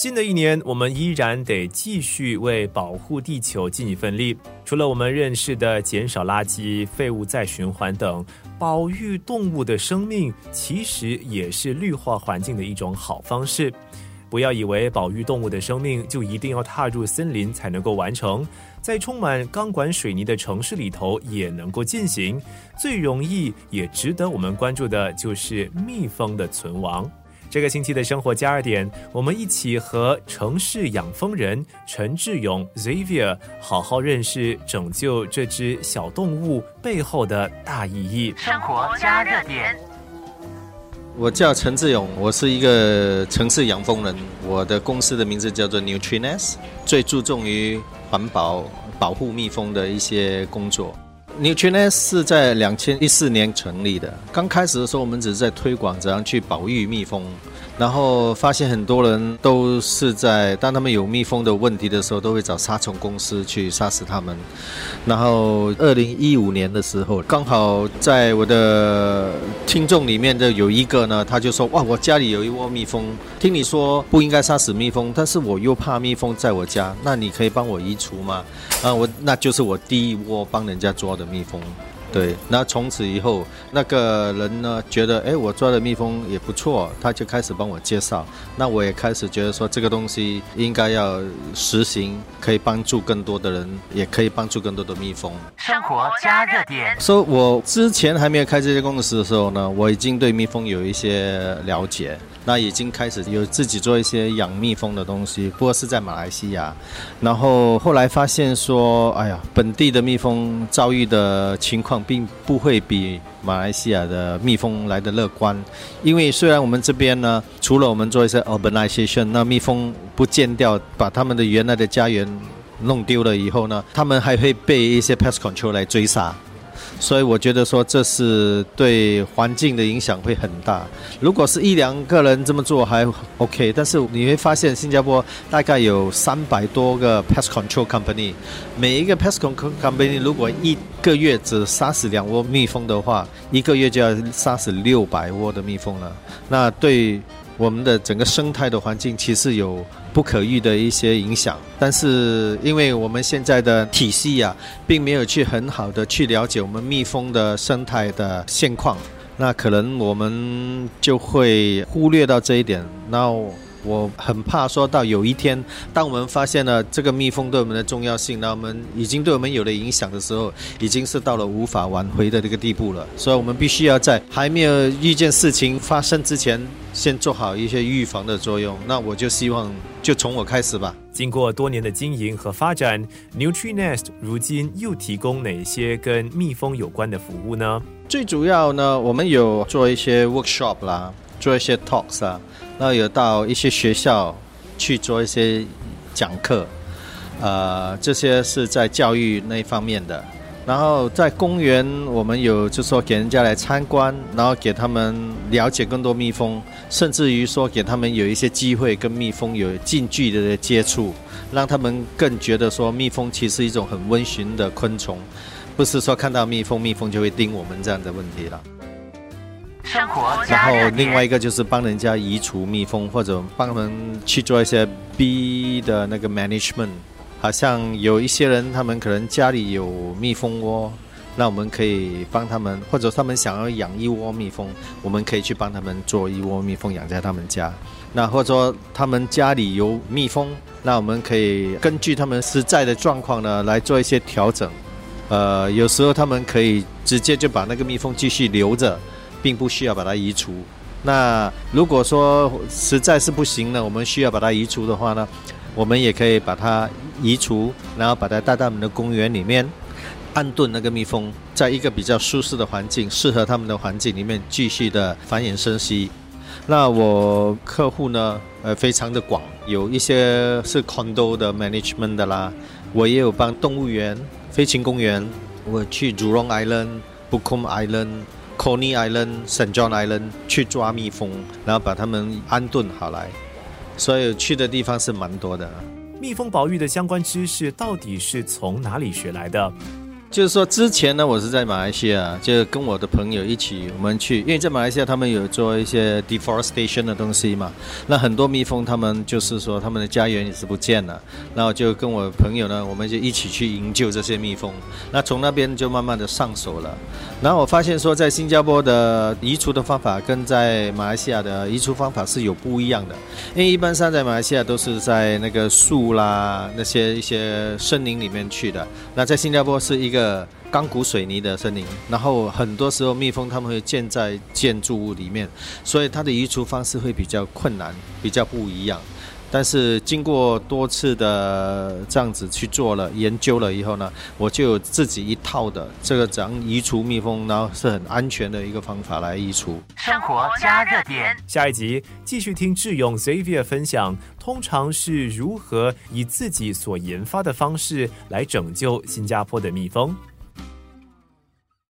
新的一年，我们依然得继续为保护地球尽一份力。除了我们认识的减少垃圾、废物再循环等，保育动物的生命其实也是绿化环境的一种好方式。不要以为保育动物的生命就一定要踏入森林才能够完成，在充满钢管水泥的城市里头也能够进行。最容易也值得我们关注的就是蜜蜂的存亡。这个星期的生活加热点，我们一起和城市养蜂人陈志勇 Xavier 好好认识拯救这只小动物背后的大意义。生活加热点，我叫陈志勇，我是一个城市养蜂人，我的公司的名字叫做 Nutrines，最注重于环保、保护蜜蜂的一些工作。Nutrines 是在两千一四年成立的。刚开始的时候，我们只是在推广怎样去保育蜜蜂。然后发现很多人都是在当他们有蜜蜂的问题的时候，都会找杀虫公司去杀死它们。然后二零一五年的时候，刚好在我的听众里面的有一个呢，他就说：“哇，我家里有一窝蜜蜂，听你说不应该杀死蜜蜂，但是我又怕蜜蜂在我家，那你可以帮我移除吗？”啊，我那就是我第一窝帮人家抓的蜜蜂。对，那从此以后，那个人呢觉得，哎，我抓的蜜蜂也不错，他就开始帮我介绍。那我也开始觉得说，这个东西应该要实行，可以帮助更多的人，也可以帮助更多的蜜蜂。生活加热点。说，我之前还没有开这些公司的时候呢，我已经对蜜蜂有一些了解。那已经开始有自己做一些养蜜蜂的东西，不过是在马来西亚。然后后来发现说，哎呀，本地的蜜蜂遭遇的情况并不会比马来西亚的蜜蜂来的乐观。因为虽然我们这边呢，除了我们做一些 urbanization，那蜜蜂不见掉，把他们的原来的家园弄丢了以后呢，他们还会被一些 pest control 来追杀。所以我觉得说这是对环境的影响会很大。如果是一两个人这么做还 OK，但是你会发现新加坡大概有三百多个 pest control company，每一个 pest control company 如果一个月只杀死两窝蜜蜂的话，一个月就要杀死六百窝的蜜蜂了。那对我们的整个生态的环境其实有不可预的一些影响，但是因为我们现在的体系啊，并没有去很好的去了解我们蜜蜂的生态的现况，那可能我们就会忽略到这一点。那我很怕说到有一天，当我们发现了这个蜜蜂对我们的重要性，那我们已经对我们有了影响的时候，已经是到了无法挽回的这个地步了。所以，我们必须要在还没有遇见事情发生之前，先做好一些预防的作用。那我就希望，就从我开始吧。经过多年的经营和发展，NutriNest 如今又提供哪些跟蜜蜂有关的服务呢？最主要呢，我们有做一些 workshop 啦，做一些 talks 啊。然后有到一些学校去做一些讲课，呃，这些是在教育那一方面的。然后在公园，我们有就说给人家来参观，然后给他们了解更多蜜蜂，甚至于说给他们有一些机会跟蜜蜂有近距离的接触，让他们更觉得说蜜蜂其实一种很温驯的昆虫，不是说看到蜜蜂，蜜蜂就会叮我们这样的问题了。生活，然后另外一个就是帮人家移除蜜蜂，或者帮他们去做一些 B 的那个 management。好像有一些人，他们可能家里有蜜蜂窝，那我们可以帮他们，或者他们想要养一窝蜜蜂，我们可以去帮他们做一窝蜜蜂养在他们家。那或者说他们家里有蜜蜂，那我们可以根据他们实在的状况呢来做一些调整。呃，有时候他们可以直接就把那个蜜蜂继续留着。并不需要把它移除。那如果说实在是不行呢，我们需要把它移除的话呢，我们也可以把它移除，然后把它带到我们的公园里面，安顿那个蜜蜂，在一个比较舒适的环境、适合他们的环境里面继续的繁衍生息。那我客户呢，呃，非常的广，有一些是 condo 的 management 的啦，我也有帮动物园、飞禽公园，我去 Jurong Island、Bukom Island。Coney Island、Saint John Island 去抓蜜蜂，然后把它们安顿好来，所以去的地方是蛮多的。蜜蜂保育的相关知识到底是从哪里学来的？就是说，之前呢，我是在马来西亚，就跟我的朋友一起，我们去，因为在马来西亚他们有做一些 deforestation 的东西嘛，那很多蜜蜂他们就是说他们的家园也是不见了，然后就跟我朋友呢，我们就一起去营救这些蜜蜂，那从那边就慢慢的上手了，然后我发现说，在新加坡的移除的方法跟在马来西亚的移除方法是有不一样的，因为一般上在马来西亚都是在那个树啦那些一些森林里面去的，那在新加坡是一个。钢骨水泥的森林，然后很多时候蜜蜂他们会建在建筑物里面，所以它的移除方式会比较困难，比较不一样。但是经过多次的这样子去做了研究了以后呢，我就有自己一套的这个怎样移除蜜蜂，然后是很安全的一个方法来移除。生活加热点，下一集继续听智勇 Xavier 分享，通常是如何以自己所研发的方式来拯救新加坡的蜜蜂。